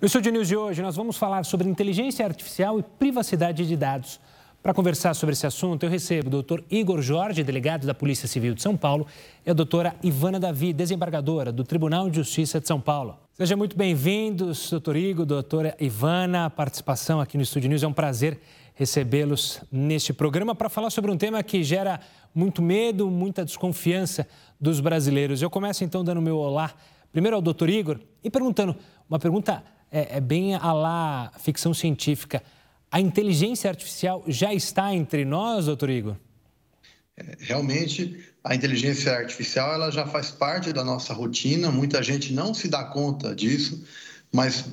No Estúdio News de hoje, nós vamos falar sobre inteligência artificial e privacidade de dados. Para conversar sobre esse assunto, eu recebo o doutor Igor Jorge, delegado da Polícia Civil de São Paulo, e a doutora Ivana Davi, desembargadora do Tribunal de Justiça de São Paulo. Sejam muito bem-vindos, doutor Igor, doutora Ivana. A participação aqui no Estúdio News é um prazer recebê-los neste programa para falar sobre um tema que gera muito medo, muita desconfiança dos brasileiros. Eu começo então dando meu olá primeiro ao doutor Igor e perguntando uma pergunta é, é bem a lá ficção científica. A inteligência artificial já está entre nós, doutor Igor? É, realmente, a inteligência artificial ela já faz parte da nossa rotina. Muita gente não se dá conta disso, mas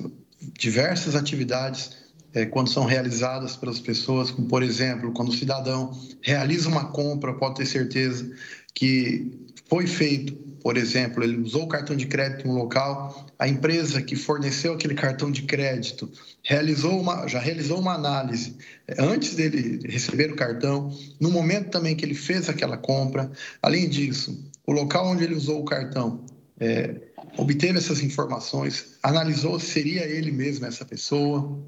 diversas atividades, é, quando são realizadas pelas pessoas, como por exemplo, quando o cidadão realiza uma compra, pode ter certeza que foi feito, por exemplo, ele usou o cartão de crédito em um local, a empresa que forneceu aquele cartão de crédito realizou uma, já realizou uma análise antes dele receber o cartão, no momento também que ele fez aquela compra. Além disso, o local onde ele usou o cartão é, obteve essas informações, analisou se seria ele mesmo essa pessoa,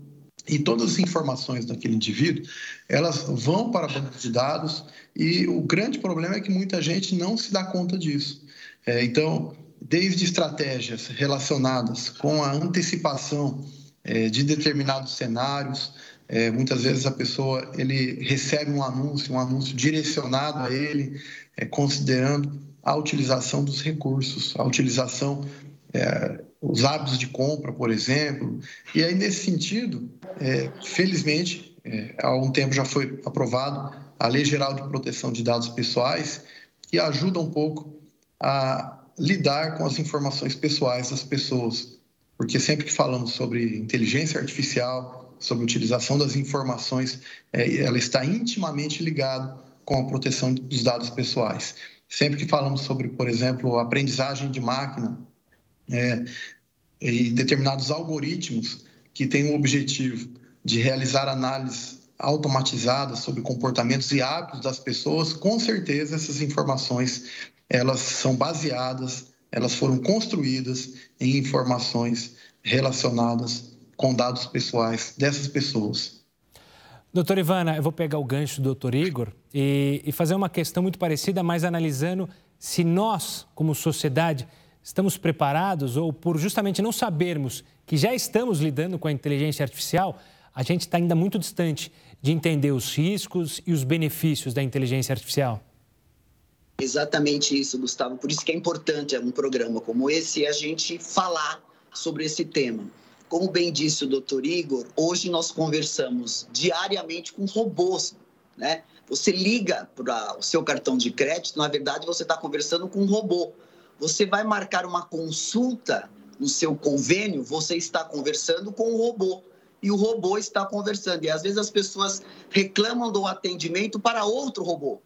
e todas as informações daquele indivíduo, elas vão para a banca de dados e o grande problema é que muita gente não se dá conta disso. É, então, desde estratégias relacionadas com a antecipação é, de determinados cenários, é, muitas vezes a pessoa ele recebe um anúncio, um anúncio direcionado a ele, é, considerando a utilização dos recursos, a utilização é, os hábitos de compra, por exemplo. E aí, nesse sentido, é, felizmente, é, há um tempo já foi aprovado a Lei Geral de Proteção de Dados Pessoais, que ajuda um pouco a lidar com as informações pessoais das pessoas. Porque sempre que falamos sobre inteligência artificial, sobre utilização das informações, é, ela está intimamente ligada com a proteção dos dados pessoais. Sempre que falamos sobre, por exemplo, aprendizagem de máquina, é, e determinados algoritmos que têm o objetivo de realizar análises automatizadas sobre comportamentos e hábitos das pessoas, com certeza essas informações elas são baseadas, elas foram construídas em informações relacionadas com dados pessoais dessas pessoas. Doutora Ivana, eu vou pegar o gancho do doutor Igor e, e fazer uma questão muito parecida, mas analisando se nós, como sociedade, estamos preparados ou por justamente não sabermos que já estamos lidando com a inteligência artificial, a gente está ainda muito distante de entender os riscos e os benefícios da inteligência artificial. Exatamente isso, Gustavo. Por isso que é importante um programa como esse a gente falar sobre esse tema. Como bem disse o doutor Igor, hoje nós conversamos diariamente com robôs, né? Você liga para o seu cartão de crédito, na verdade você está conversando com um robô. Você vai marcar uma consulta no seu convênio, você está conversando com o robô e o robô está conversando. E às vezes as pessoas reclamam do atendimento para outro robô.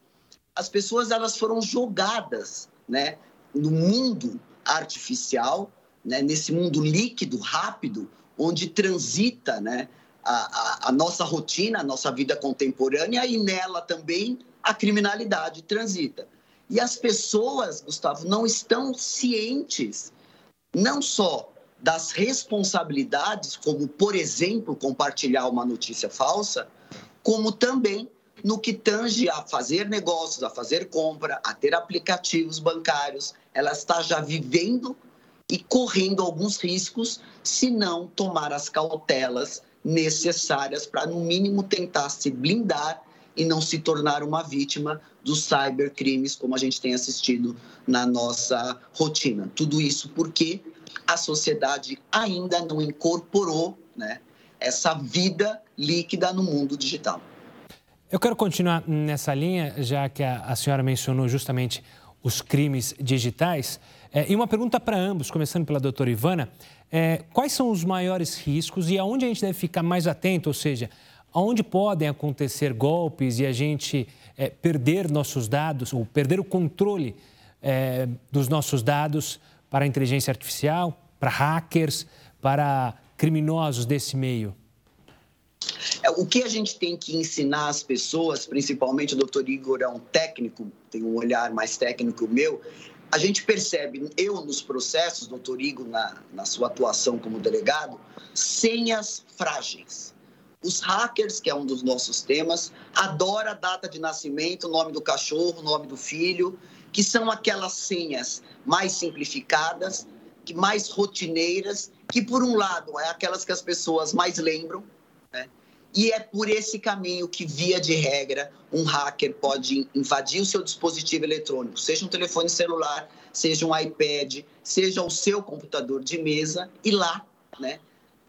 As pessoas elas foram jogadas, né, no mundo artificial, né, nesse mundo líquido, rápido, onde transita, né, a, a, a nossa rotina, a nossa vida contemporânea e nela também a criminalidade transita. E as pessoas, Gustavo, não estão cientes, não só das responsabilidades, como, por exemplo, compartilhar uma notícia falsa, como também no que tange a fazer negócios, a fazer compra, a ter aplicativos bancários. Ela está já vivendo e correndo alguns riscos se não tomar as cautelas necessárias para, no mínimo, tentar se blindar e não se tornar uma vítima dos cybercrimes, como a gente tem assistido na nossa rotina. Tudo isso porque a sociedade ainda não incorporou né, essa vida líquida no mundo digital. Eu quero continuar nessa linha, já que a, a senhora mencionou justamente os crimes digitais. É, e uma pergunta para ambos, começando pela doutora Ivana: é, quais são os maiores riscos e aonde a gente deve ficar mais atento? Ou seja, onde podem acontecer golpes e a gente é, perder nossos dados, ou perder o controle é, dos nossos dados para a inteligência artificial, para hackers, para criminosos desse meio? É, o que a gente tem que ensinar as pessoas, principalmente o doutor Igor é um técnico, tem um olhar mais técnico meu, a gente percebe, eu nos processos, doutor Igor, na, na sua atuação como delegado, senhas frágeis. Os hackers, que é um dos nossos temas, adora a data de nascimento, o nome do cachorro, o nome do filho, que são aquelas senhas mais simplificadas, que mais rotineiras, que por um lado é aquelas que as pessoas mais lembram, né? E é por esse caminho que, via de regra, um hacker pode invadir o seu dispositivo eletrônico, seja um telefone celular, seja um iPad, seja o seu computador de mesa, e lá, né,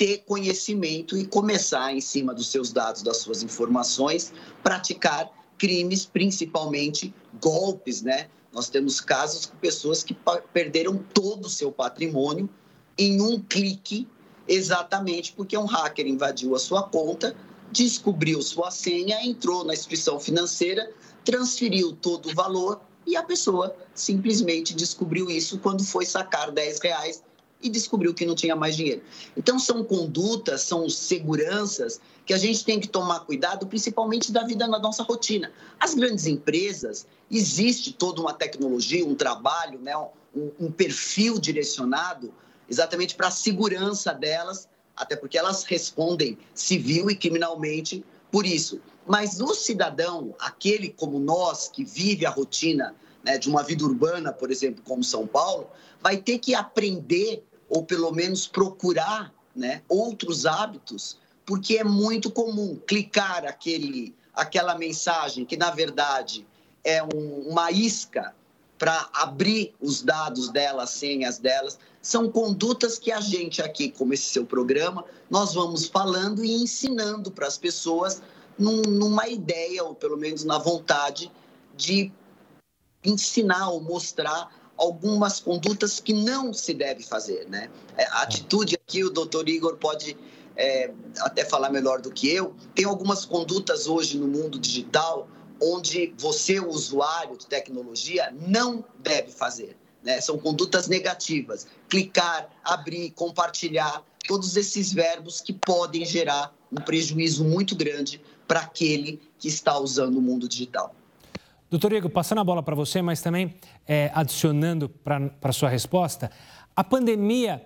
ter conhecimento e começar, em cima dos seus dados, das suas informações, praticar crimes, principalmente golpes, né? Nós temos casos com pessoas que perderam todo o seu patrimônio em um clique, exatamente porque um hacker invadiu a sua conta, descobriu sua senha, entrou na instituição financeira, transferiu todo o valor e a pessoa simplesmente descobriu isso quando foi sacar 10 reais e descobriu que não tinha mais dinheiro. Então, são condutas, são seguranças que a gente tem que tomar cuidado, principalmente da vida na nossa rotina. As grandes empresas, existe toda uma tecnologia, um trabalho, né, um, um perfil direcionado exatamente para a segurança delas até porque elas respondem civil e criminalmente por isso. Mas o cidadão, aquele como nós, que vive a rotina né, de uma vida urbana, por exemplo, como São Paulo, vai ter que aprender, ou pelo menos procurar né, outros hábitos, porque é muito comum clicar aquele, aquela mensagem que, na verdade, é um, uma isca para abrir os dados delas, senhas delas, são condutas que a gente aqui, como esse seu programa, nós vamos falando e ensinando para as pessoas num, numa ideia, ou pelo menos na vontade, de ensinar ou mostrar algumas condutas que não se deve fazer, né? É, a atitude aqui, o doutor Igor pode é, até falar melhor do que eu, tem algumas condutas hoje no mundo digital onde você, o usuário de tecnologia, não deve fazer. Né? São condutas negativas. Clicar, abrir, compartilhar, todos esses verbos que podem gerar um prejuízo muito grande para aquele que está usando o mundo digital. Doutor Igor, passando a bola para você, mas também é, adicionando para a sua resposta, a pandemia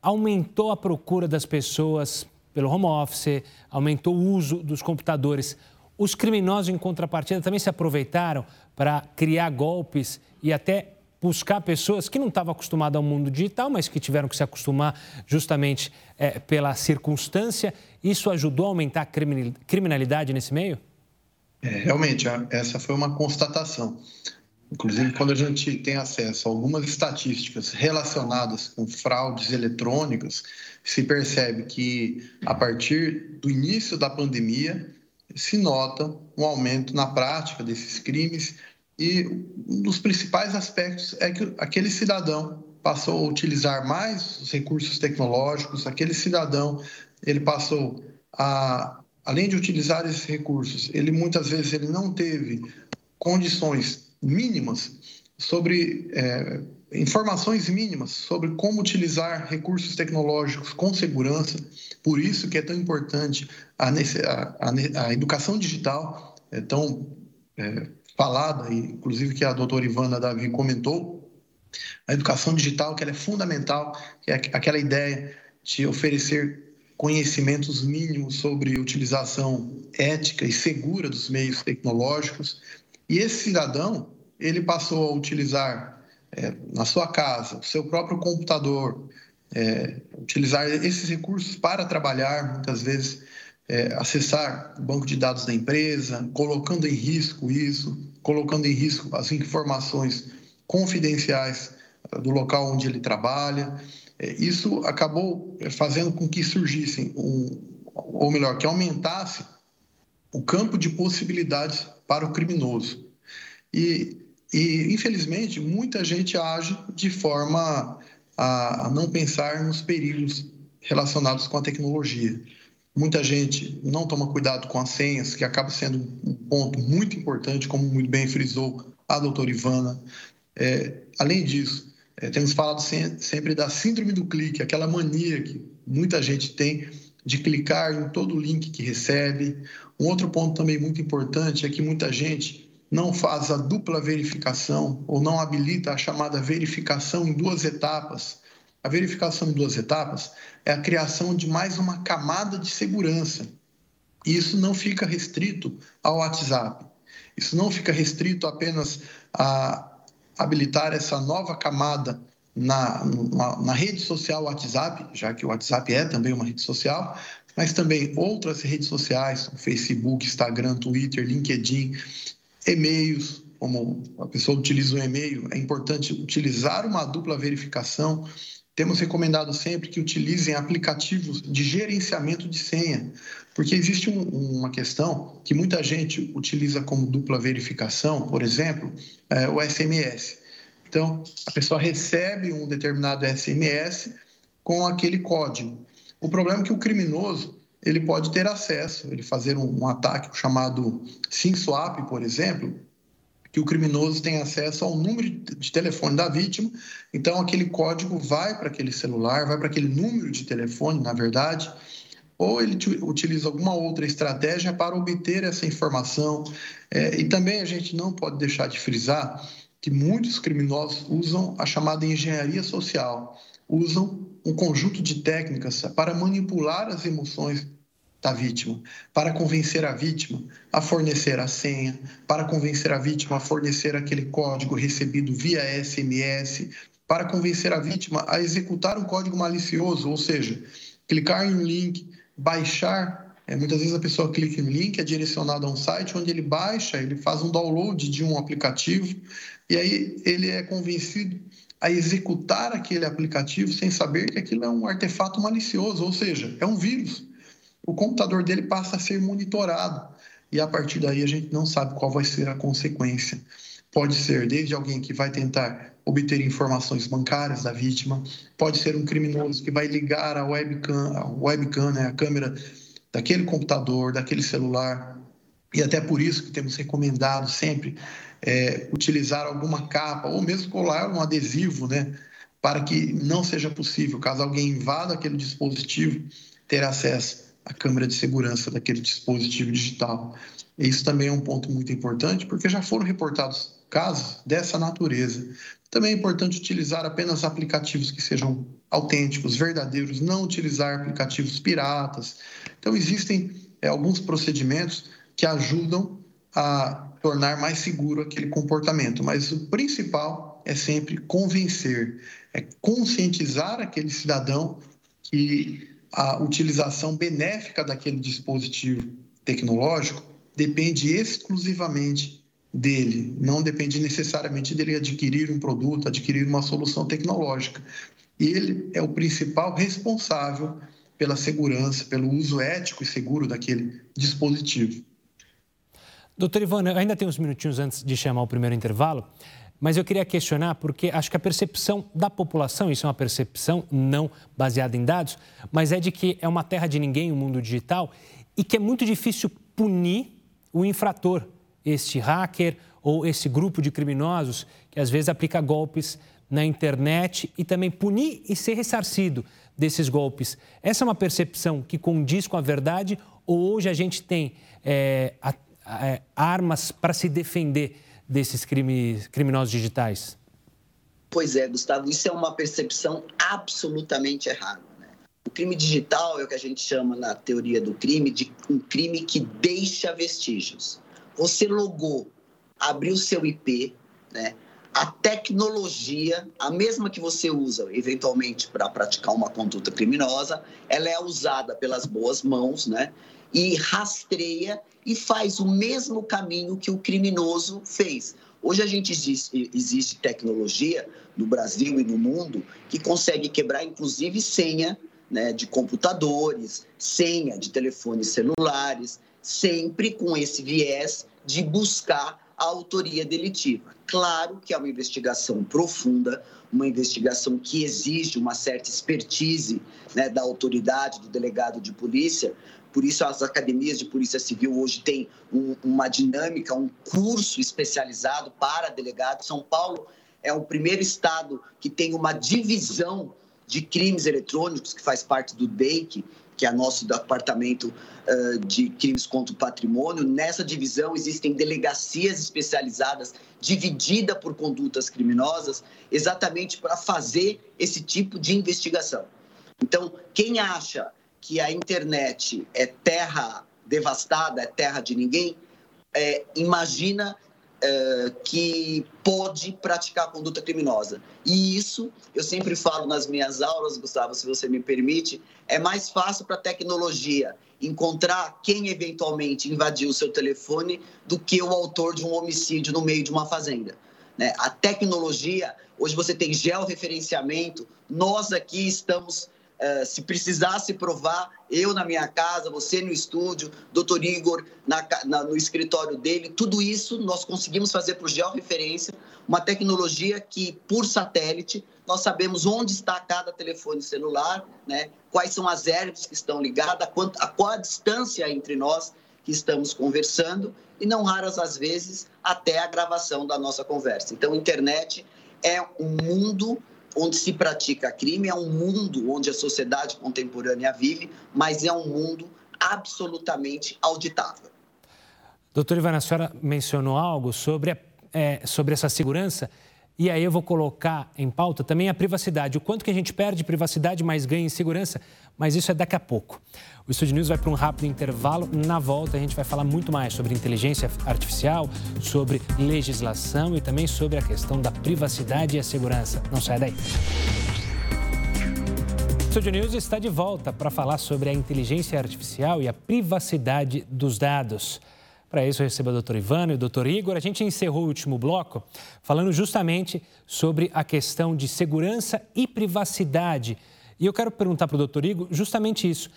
aumentou a procura das pessoas pelo home office, aumentou o uso dos computadores. Os criminosos, em contrapartida, também se aproveitaram para criar golpes e até buscar pessoas que não estavam acostumadas ao mundo digital, mas que tiveram que se acostumar justamente é, pela circunstância. Isso ajudou a aumentar a criminalidade nesse meio? É, realmente, essa foi uma constatação. Inclusive, quando a gente tem acesso a algumas estatísticas relacionadas com fraudes eletrônicas, se percebe que, a partir do início da pandemia, se nota um aumento na prática desses crimes e um dos principais aspectos é que aquele cidadão passou a utilizar mais os recursos tecnológicos, aquele cidadão ele passou a, além de utilizar esses recursos, ele muitas vezes ele não teve condições mínimas sobre é, informações mínimas sobre como utilizar recursos tecnológicos com segurança. Por isso que é tão importante a, a, a educação digital, é tão é, falada, inclusive que a doutora Ivana Davi comentou, a educação digital, que ela é fundamental, que é aquela ideia de oferecer conhecimentos mínimos sobre utilização ética e segura dos meios tecnológicos. E esse cidadão, ele passou a utilizar é, na sua casa, o seu próprio computador, é, utilizar esses recursos para trabalhar, muitas vezes é, acessar o banco de dados da empresa, colocando em risco isso, colocando em risco as informações confidenciais do local onde ele trabalha. É, isso acabou fazendo com que surgissem, um, ou melhor, que aumentasse o campo de possibilidades para o criminoso. E, e infelizmente, muita gente age de forma a, a não pensar nos perigos relacionados com a tecnologia. Muita gente não toma cuidado com as senhas, que acaba sendo um ponto muito importante, como muito bem frisou a doutora Ivana. É, além disso, é, temos falado sempre da síndrome do clique, aquela mania que muita gente tem de clicar em todo o link que recebe. Um outro ponto também muito importante é que muita gente não faz a dupla verificação ou não habilita a chamada verificação em duas etapas. A verificação em duas etapas é a criação de mais uma camada de segurança. E isso não fica restrito ao WhatsApp. Isso não fica restrito apenas a habilitar essa nova camada na, na, na, rede social WhatsApp, já que o WhatsApp é também uma rede social, mas também outras redes sociais, Facebook, Instagram, Twitter, LinkedIn, e-mails, como a pessoa utiliza o e-mail, é importante utilizar uma dupla verificação. Temos recomendado sempre que utilizem aplicativos de gerenciamento de senha, porque existe um, uma questão que muita gente utiliza como dupla verificação, por exemplo, é, o SMS. Então, a pessoa recebe um determinado SMS com aquele código. O problema é que o criminoso ele pode ter acesso, ele fazer um, um ataque chamado SimSwap, por exemplo, que o criminoso tem acesso ao número de telefone da vítima, então aquele código vai para aquele celular, vai para aquele número de telefone, na verdade, ou ele utiliza alguma outra estratégia para obter essa informação. É, e também a gente não pode deixar de frisar que muitos criminosos usam a chamada engenharia social, usam um conjunto de técnicas para manipular as emoções da vítima, para convencer a vítima a fornecer a senha, para convencer a vítima a fornecer aquele código recebido via SMS, para convencer a vítima a executar um código malicioso, ou seja, clicar em um link, baixar. É, muitas vezes a pessoa clica em link, é direcionado a um site onde ele baixa, ele faz um download de um aplicativo e aí ele é convencido a executar aquele aplicativo sem saber que aquilo é um artefato malicioso, ou seja, é um vírus. O computador dele passa a ser monitorado e a partir daí a gente não sabe qual vai ser a consequência. Pode ser desde alguém que vai tentar obter informações bancárias da vítima, pode ser um criminoso que vai ligar a webcam, a webcam, né, a câmera daquele computador, daquele celular, e até por isso que temos recomendado sempre é, utilizar alguma capa ou mesmo colar um adesivo, né, para que não seja possível, caso alguém invada aquele dispositivo, ter acesso à câmera de segurança daquele dispositivo digital. Isso também é um ponto muito importante, porque já foram reportados casos dessa natureza. Também é importante utilizar apenas aplicativos que sejam autênticos, verdadeiros, não utilizar aplicativos piratas. Então, existem é, alguns procedimentos que ajudam a tornar mais seguro aquele comportamento. Mas o principal é sempre convencer, é conscientizar aquele cidadão que a utilização benéfica daquele dispositivo tecnológico depende exclusivamente dele, não depende necessariamente dele adquirir um produto, adquirir uma solução tecnológica. Ele é o principal responsável pela segurança, pelo uso ético e seguro daquele dispositivo. Doutor Ivana, ainda tem uns minutinhos antes de chamar o primeiro intervalo, mas eu queria questionar porque acho que a percepção da população, isso é uma percepção não baseada em dados, mas é de que é uma terra de ninguém o mundo digital e que é muito difícil punir o infrator, este hacker ou esse grupo de criminosos que às vezes aplica golpes na internet e também punir e ser ressarcido desses golpes. Essa é uma percepção que condiz com a verdade ou hoje a gente tem é, a, é, armas para se defender desses crimes, criminosos digitais? Pois é, Gustavo, isso é uma percepção absolutamente errada. Né? O crime digital é o que a gente chama na teoria do crime de um crime que deixa vestígios. Você logou, abriu seu IP, né? a tecnologia, a mesma que você usa eventualmente para praticar uma conduta criminosa, ela é usada pelas boas mãos, né? E rastreia e faz o mesmo caminho que o criminoso fez. Hoje a gente existe, existe tecnologia no Brasil e no mundo que consegue quebrar, inclusive, senha né, de computadores, senha de telefones celulares, sempre com esse viés de buscar a autoria delitiva. Claro que é uma investigação profunda, uma investigação que exige uma certa expertise né, da autoridade, do delegado de polícia, por isso, as academias de Polícia Civil hoje têm um, uma dinâmica, um curso especializado para delegados. São Paulo é o primeiro estado que tem uma divisão de crimes eletrônicos, que faz parte do DEIC, que é nosso departamento uh, de crimes contra o patrimônio. Nessa divisão existem delegacias especializadas dividida por condutas criminosas, exatamente para fazer esse tipo de investigação. Então, quem acha que a internet é terra devastada, é terra de ninguém, é, imagina é, que pode praticar conduta criminosa. E isso, eu sempre falo nas minhas aulas, Gustavo, se você me permite, é mais fácil para a tecnologia encontrar quem eventualmente invadiu o seu telefone do que o autor de um homicídio no meio de uma fazenda. Né? A tecnologia, hoje você tem georreferenciamento, nós aqui estamos Uh, se precisasse provar, eu na minha casa, você no estúdio, doutor Igor na, na, no escritório dele, tudo isso nós conseguimos fazer por georreferência, uma tecnologia que, por satélite, nós sabemos onde está cada telefone celular, né? quais são as herbes que estão ligadas, a, quant, a qual a distância entre nós que estamos conversando, e não raras as vezes até a gravação da nossa conversa. Então, internet é um mundo onde se pratica crime, é um mundo onde a sociedade contemporânea vive, mas é um mundo absolutamente auditável. Doutor Ivan, a senhora mencionou algo sobre, é, sobre essa segurança e aí eu vou colocar em pauta também a privacidade. O quanto que a gente perde privacidade, mas ganha em segurança. Mas isso é daqui a pouco. O Estúdio News vai para um rápido intervalo. Na volta a gente vai falar muito mais sobre inteligência artificial, sobre legislação e também sobre a questão da privacidade e a segurança. Não sai daí. O Estúdio News está de volta para falar sobre a inteligência artificial e a privacidade dos dados. Para isso, eu recebo o Dr. Ivano e o Dr. Igor. A gente encerrou o último bloco falando justamente sobre a questão de segurança e privacidade. E eu quero perguntar para o Dr. Igor justamente isso.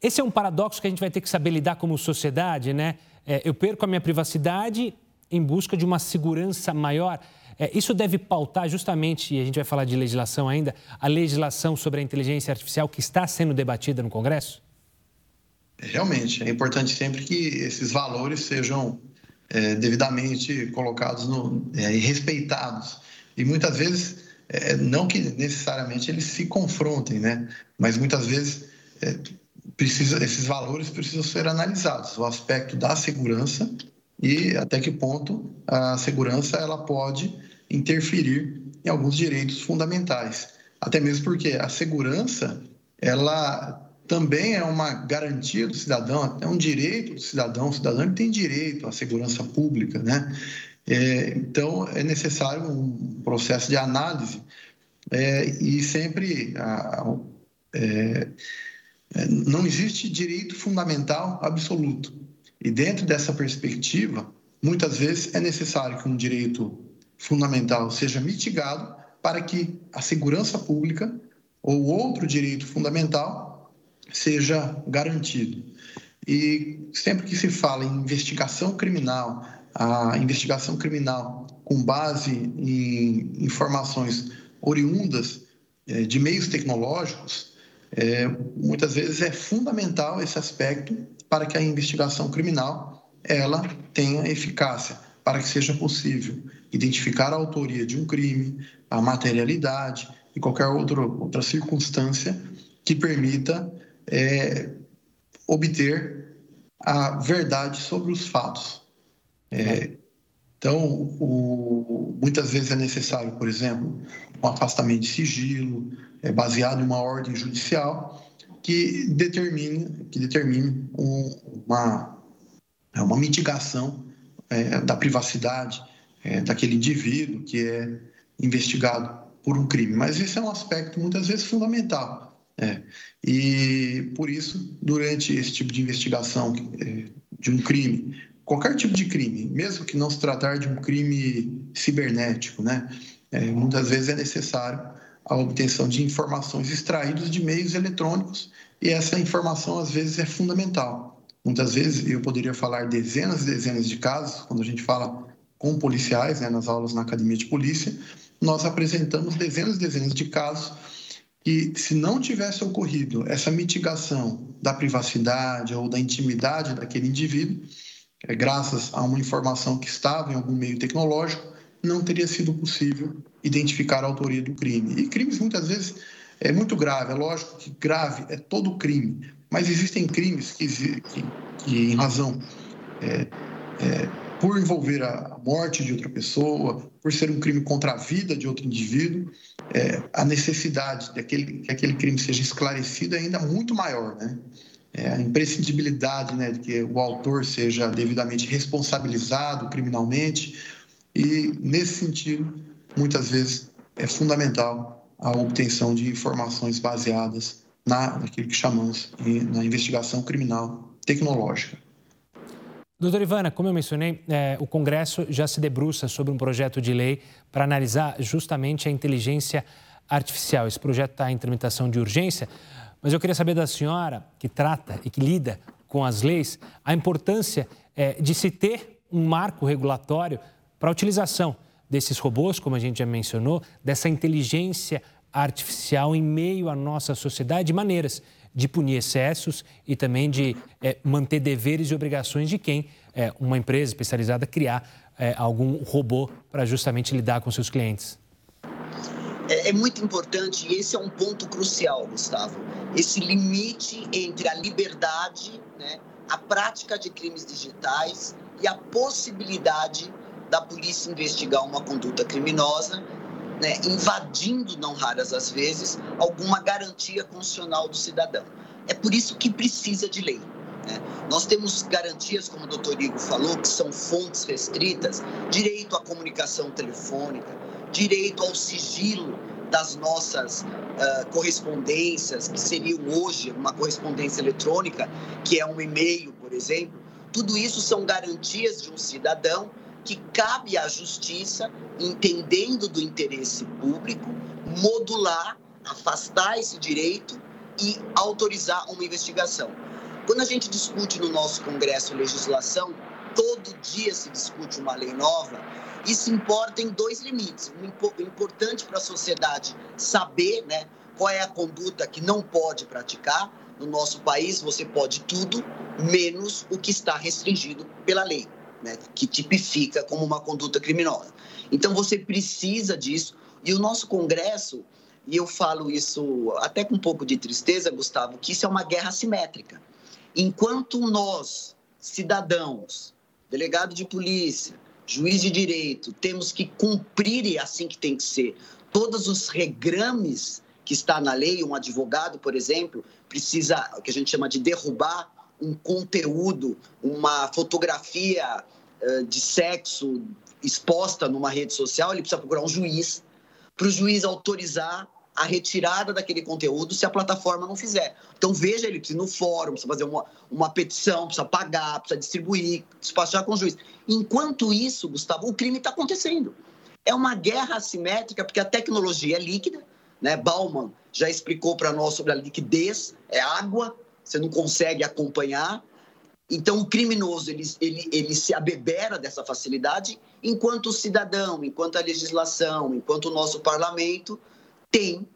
Esse é um paradoxo que a gente vai ter que saber lidar como sociedade, né? É, eu perco a minha privacidade em busca de uma segurança maior. É, isso deve pautar justamente, e a gente vai falar de legislação ainda, a legislação sobre a inteligência artificial que está sendo debatida no Congresso? Realmente, é importante sempre que esses valores sejam é, devidamente colocados no, é, e respeitados. E muitas vezes, é, não que necessariamente eles se confrontem, né? mas muitas vezes é, precisa, esses valores precisam ser analisados, o aspecto da segurança e até que ponto a segurança ela pode interferir em alguns direitos fundamentais. Até mesmo porque a segurança ela também é uma garantia do cidadão, é um direito do cidadão. O cidadão tem direito à segurança pública, né? É, então, é necessário um processo de análise é, e sempre a, é, é, não existe direito fundamental absoluto. E dentro dessa perspectiva, muitas vezes é necessário que um direito fundamental seja mitigado para que a segurança pública ou outro direito fundamental seja garantido. E sempre que se fala em investigação criminal, a investigação criminal com base em informações oriundas é, de meios tecnológicos, é, muitas vezes é fundamental esse aspecto para que a investigação criminal ela tenha eficácia, para que seja possível identificar a autoria de um crime, a materialidade e qualquer outro, outra circunstância que permita é, obter a verdade sobre os fatos. É, então, o, muitas vezes é necessário, por exemplo, um afastamento de sigilo, é, baseado em uma ordem judicial que determine, que determine um, uma, é, uma mitigação é, da privacidade é, daquele indivíduo que é investigado por um crime. Mas esse é um aspecto muitas vezes fundamental é. E por isso, durante esse tipo de investigação é, de um crime, qualquer tipo de crime, mesmo que não se tratar de um crime cibernético, né? É, muitas vezes é necessário a obtenção de informações extraídas de meios eletrônicos e essa informação às vezes é fundamental. Muitas vezes eu poderia falar dezenas e dezenas de casos quando a gente fala com policiais, né, nas aulas na academia de polícia, nós apresentamos dezenas e dezenas de casos que se não tivesse ocorrido essa mitigação da privacidade ou da intimidade daquele indivíduo, é, graças a uma informação que estava em algum meio tecnológico, não teria sido possível identificar a autoria do crime. E crimes muitas vezes é muito grave, é lógico que grave é todo crime, mas existem crimes que, que, que em razão é, é, por envolver a morte de outra pessoa, por ser um crime contra a vida de outro indivíduo, é, a necessidade de aquele, que aquele crime seja esclarecido é ainda muito maior, né? É, a imprescindibilidade né, de que o autor seja devidamente responsabilizado criminalmente e, nesse sentido, muitas vezes é fundamental a obtenção de informações baseadas na, naquilo que chamamos de, na investigação criminal tecnológica. Doutora Ivana, como eu mencionei, é, o Congresso já se debruça sobre um projeto de lei para analisar justamente a inteligência artificial. Esse projeto está em tramitação de urgência, mas eu queria saber da senhora, que trata e que lida com as leis, a importância é, de se ter um marco regulatório para a utilização desses robôs, como a gente já mencionou, dessa inteligência artificial em meio à nossa sociedade, de maneiras de punir excessos e também de é, manter deveres e obrigações de quem, é, uma empresa especializada, criar é, algum robô para justamente lidar com seus clientes. É, é muito importante e esse é um ponto crucial, Gustavo. Esse limite entre a liberdade, né, a prática de crimes digitais e a possibilidade da polícia investigar uma conduta criminosa né, invadindo, não raras as vezes, alguma garantia constitucional do cidadão. É por isso que precisa de lei. Né? Nós temos garantias, como o doutor Igor falou, que são fontes restritas, direito à comunicação telefônica, direito ao sigilo das nossas uh, correspondências, que seriam hoje uma correspondência eletrônica, que é um e-mail, por exemplo. Tudo isso são garantias de um cidadão que cabe à justiça, entendendo do interesse público, modular, afastar esse direito e autorizar uma investigação. Quando a gente discute no nosso Congresso legislação, todo dia se discute uma lei nova, isso importa em dois limites. Importante para a sociedade saber né, qual é a conduta que não pode praticar. No nosso país, você pode tudo, menos o que está restringido pela lei né, que tipifica como uma conduta criminosa. Então você precisa disso e o nosso Congresso, e eu falo isso até com um pouco de tristeza, Gustavo, que isso é uma guerra simétrica. Enquanto nós, cidadãos, delegado de polícia, juiz de direito, temos que cumprir, e é assim que tem que ser, todos os regrames que está na lei, um advogado, por exemplo, precisa, o que a gente chama de derrubar um conteúdo, uma fotografia uh, de sexo exposta numa rede social, ele precisa procurar um juiz para o juiz autorizar a retirada daquele conteúdo se a plataforma não fizer. Então veja, ele precisa ir no fórum, precisa fazer uma, uma petição, precisa pagar, precisa distribuir, despachar com o juiz. Enquanto isso, Gustavo, o crime está acontecendo. É uma guerra assimétrica, porque a tecnologia é líquida, né? Bauman já explicou para nós sobre a liquidez, é água, você não consegue acompanhar. Então, o criminoso ele, ele, ele se abebera dessa facilidade, enquanto o cidadão, enquanto a legislação, enquanto o nosso parlamento tem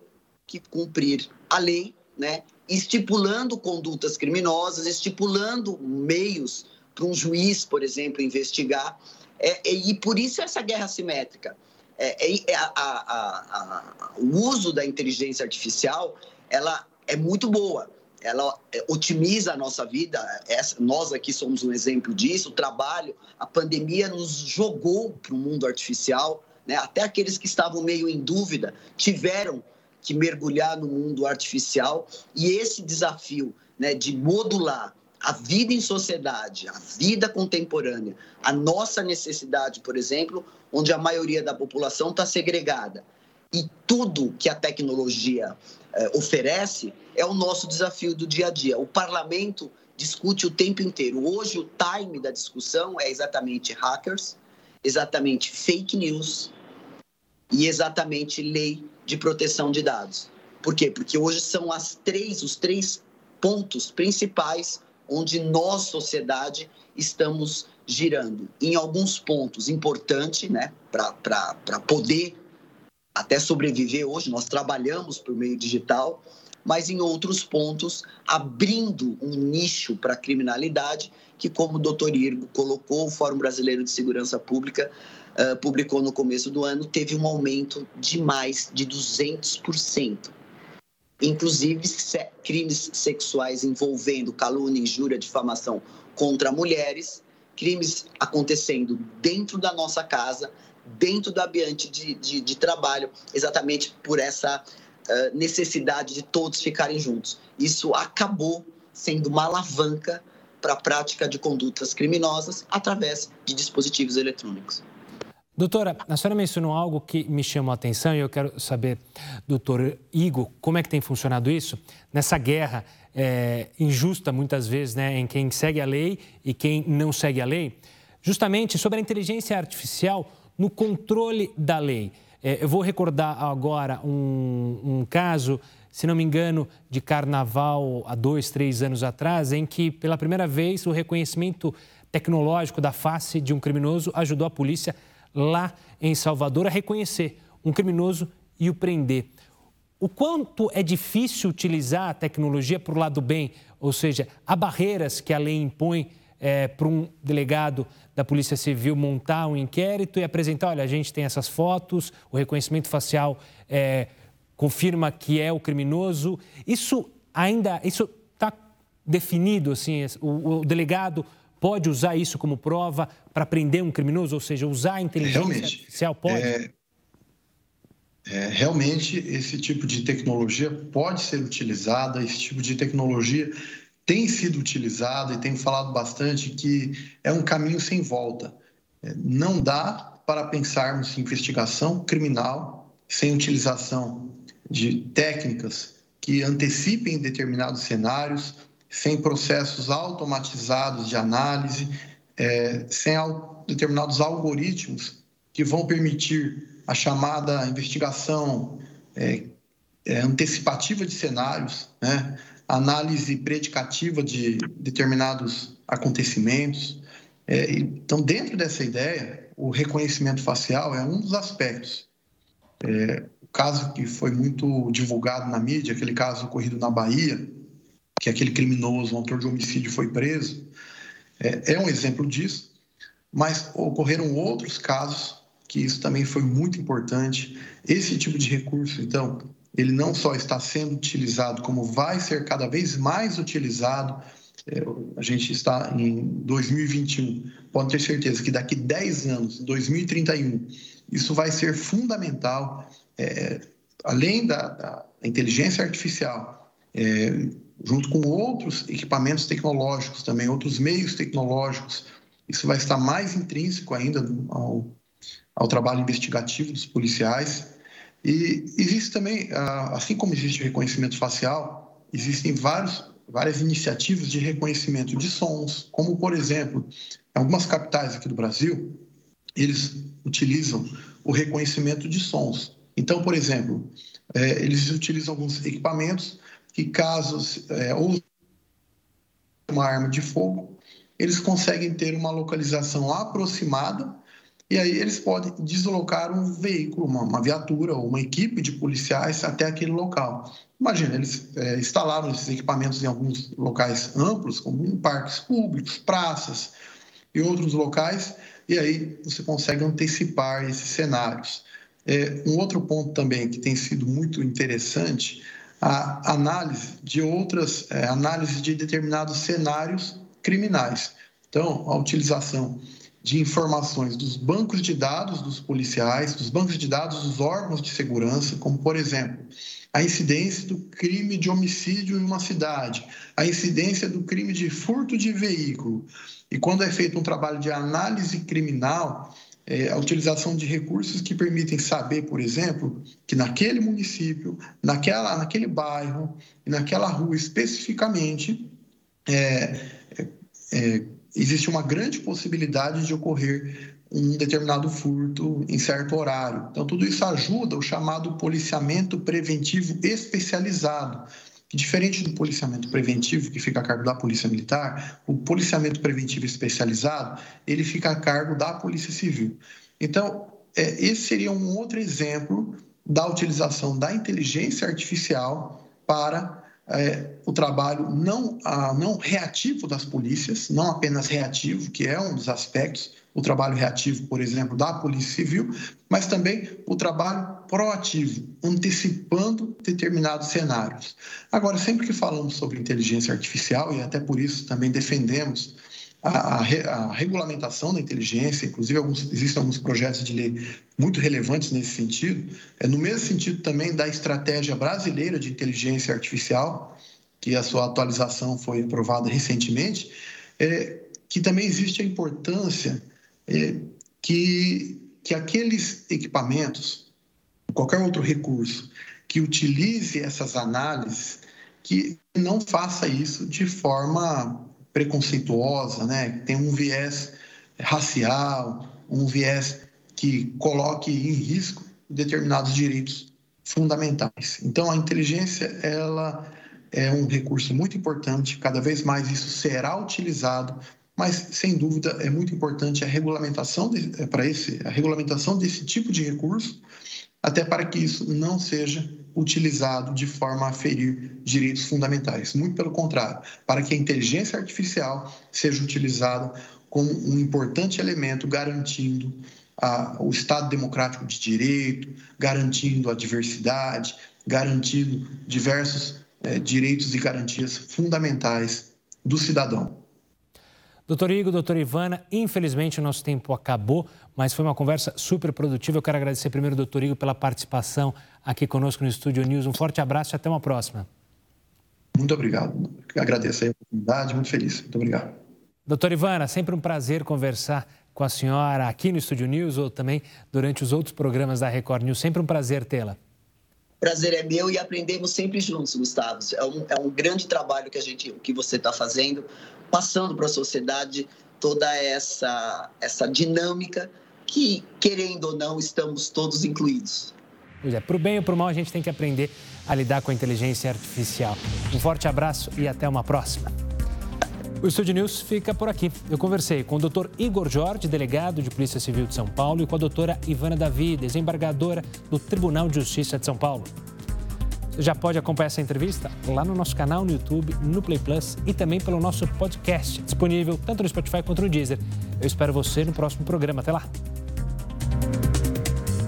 que cumprir a lei, né? estipulando condutas criminosas, estipulando meios para um juiz, por exemplo, investigar. É, é, e por isso essa guerra simétrica. É, é, é a, a, a, o uso da inteligência artificial ela é muito boa ela é, otimiza a nossa vida. Essa, nós aqui somos um exemplo disso. O trabalho, a pandemia nos jogou para o mundo artificial. Né? Até aqueles que estavam meio em dúvida tiveram que mergulhar no mundo artificial. E esse desafio né, de modular a vida em sociedade, a vida contemporânea, a nossa necessidade, por exemplo, onde a maioria da população está segregada. E tudo que a tecnologia oferece é o nosso desafio do dia a dia. O parlamento discute o tempo inteiro. Hoje, o time da discussão é exatamente hackers, exatamente fake news e exatamente lei de proteção de dados. Por quê? Porque hoje são as três, os três pontos principais onde nós, sociedade, estamos girando. Em alguns pontos, importante, né, para poder até sobreviver hoje, nós trabalhamos por meio digital, mas em outros pontos, abrindo um nicho para a criminalidade, que, como o doutor Irgo colocou, o Fórum Brasileiro de Segurança Pública uh, publicou no começo do ano, teve um aumento de mais de 200%. inclusive crimes sexuais envolvendo calúnia, injúria, difamação contra mulheres, crimes acontecendo dentro da nossa casa, dentro do ambiente de, de, de trabalho, exatamente por essa uh, necessidade de todos ficarem juntos. Isso acabou sendo uma alavanca para a prática de condutas criminosas através de dispositivos eletrônicos. Doutora, a senhora mencionou algo que me chamou a atenção e eu quero saber, doutor Igor, como é que tem funcionado isso nessa guerra é, injusta, muitas vezes, né, em quem segue a lei e quem não segue a lei, justamente sobre a inteligência artificial no controle da lei. É, eu vou recordar agora um, um caso, se não me engano, de carnaval há dois, três anos atrás, em que, pela primeira vez, o reconhecimento tecnológico da face de um criminoso ajudou a polícia lá em Salvador a reconhecer um criminoso e o prender. O quanto é difícil utilizar a tecnologia para o lado bem, ou seja, há barreiras que a lei impõe é, para um delegado da Polícia Civil montar um inquérito e apresentar: olha, a gente tem essas fotos, o reconhecimento facial é, confirma que é o criminoso. Isso ainda isso está definido assim, o, o delegado pode usar isso como prova para prender um criminoso, ou seja, usar a inteligência realmente, artificial pode? É, é, realmente, esse tipo de tecnologia pode ser utilizada, esse tipo de tecnologia tem sido utilizado e tem falado bastante que é um caminho sem volta. É, não dá para pensarmos em investigação criminal sem utilização de técnicas que antecipem determinados cenários, sem processos automatizados de análise, é, sem determinados algoritmos que vão permitir a chamada investigação é, antecipativa de cenários, né? Análise predicativa de determinados acontecimentos. É, então, dentro dessa ideia, o reconhecimento facial é um dos aspectos. É, o caso que foi muito divulgado na mídia, aquele caso ocorrido na Bahia, que aquele criminoso, um autor de homicídio, foi preso, é, é um exemplo disso, mas ocorreram outros casos que isso também foi muito importante. Esse tipo de recurso, então, ele não só está sendo utilizado, como vai ser cada vez mais utilizado. É, a gente está em 2021, pode ter certeza que daqui 10 anos, 2031, isso vai ser fundamental, é, além da, da, inteligência artificial, é, junto com outros equipamentos tecnológicos também, outros meios tecnológicos. Isso vai estar mais intrínseco ainda ao, ao trabalho investigativo dos policiais. E existe também, ah, assim como existe reconhecimento facial, existem vários, várias iniciativas de reconhecimento de sons, como, por exemplo, em algumas capitais aqui do Brasil, eles utilizam o reconhecimento de sons. Então, por exemplo, é, eles utilizam alguns equipamentos que casos é, ou uma arma de fogo, eles conseguem ter uma localização aproximada e aí eles podem deslocar um veículo, uma, uma viatura ou uma equipe de policiais até aquele local. Imagina, eles é, instalaram esses equipamentos em alguns locais amplos, como em parques públicos, praças e outros locais, e aí você consegue antecipar esses cenários. É, um outro ponto também que tem sido muito interessante a análise de outras, é, análise de determinados cenários criminais. Então, a utilização de informações dos bancos de dados dos policiais, dos bancos de dados dos órgãos de segurança, como, por exemplo, a incidência do crime de homicídio em uma cidade, a incidência do crime de furto de veículo. E quando é feito um trabalho de análise criminal, é, a utilização de recursos que permitem saber, por exemplo, que naquele município, naquela, naquele bairro naquela rua especificamente, é, é, é, existe uma grande possibilidade de ocorrer um determinado furto em certo horário. Então, tudo isso ajuda o chamado policiamento preventivo especializado, Diferente do policiamento preventivo, que fica a cargo da Polícia Militar, o policiamento preventivo especializado, ele fica a cargo da Polícia Civil. Então, é, esse seria um outro exemplo da utilização da inteligência artificial para é, o trabalho não, a, não reativo das polícias, não apenas reativo, que é um dos aspectos, o trabalho reativo, por exemplo, da Polícia Civil, mas também o trabalho proativo, antecipando determinados cenários. Agora, sempre que falamos sobre inteligência artificial, e até por isso também defendemos a, a, regulamentação da inteligência, inclusive alguns, existem alguns projetos de lei muito relevantes nesse sentido, é no mesmo sentido também da estratégia brasileira de inteligência artificial, que a sua atualização foi aprovada recentemente, é, que também existe a importância é, que, que aqueles equipamentos, qualquer outro recurso, que utilize essas análises, que não faça isso de forma preconceituosa, né? tem um viés racial, um viés que coloque em risco determinados direitos fundamentais. Então, a inteligência ela é um recurso muito importante, cada vez mais isso será utilizado mas sem dúvida é muito importante a regulamentação de, é, para esse a regulamentação desse tipo de recurso, até para que isso não seja utilizado de forma a ferir direitos fundamentais. Muito pelo contrário, para que a inteligência artificial seja utilizada como um importante elemento garantindo o Estado democrático de direito, garantindo a diversidade, garantindo diversos é, direitos e garantias fundamentais do cidadão. Doutor Igor, doutora Ivana, infelizmente o nosso tempo acabou, mas foi uma conversa super produtiva. Eu quero agradecer primeiro ao doutor Igor pela participação aqui conosco no Estúdio News. Um forte abraço e até uma próxima. Muito obrigado. Agradeço a oportunidade, muito feliz. Muito obrigado. Doutora Ivana, sempre um prazer conversar com a senhora aqui no Estúdio News ou também durante os outros programas da Record News. Sempre um prazer tê-la. Prazer é meu e aprendemos sempre juntos, Gustavo. É um, é um grande trabalho que a gente, que você está fazendo passando para a sociedade toda essa, essa dinâmica que, querendo ou não, estamos todos incluídos. Pois é, para o bem ou para o mal, a gente tem que aprender a lidar com a inteligência artificial. Um forte abraço e até uma próxima. O Estúdio News fica por aqui. Eu conversei com o Dr. Igor Jorge, delegado de Polícia Civil de São Paulo, e com a doutora Ivana Davi, desembargadora do Tribunal de Justiça de São Paulo. Você já pode acompanhar essa entrevista lá no nosso canal no YouTube, no Play Plus e também pelo nosso podcast, disponível tanto no Spotify quanto no Deezer. Eu espero você no próximo programa. Até lá!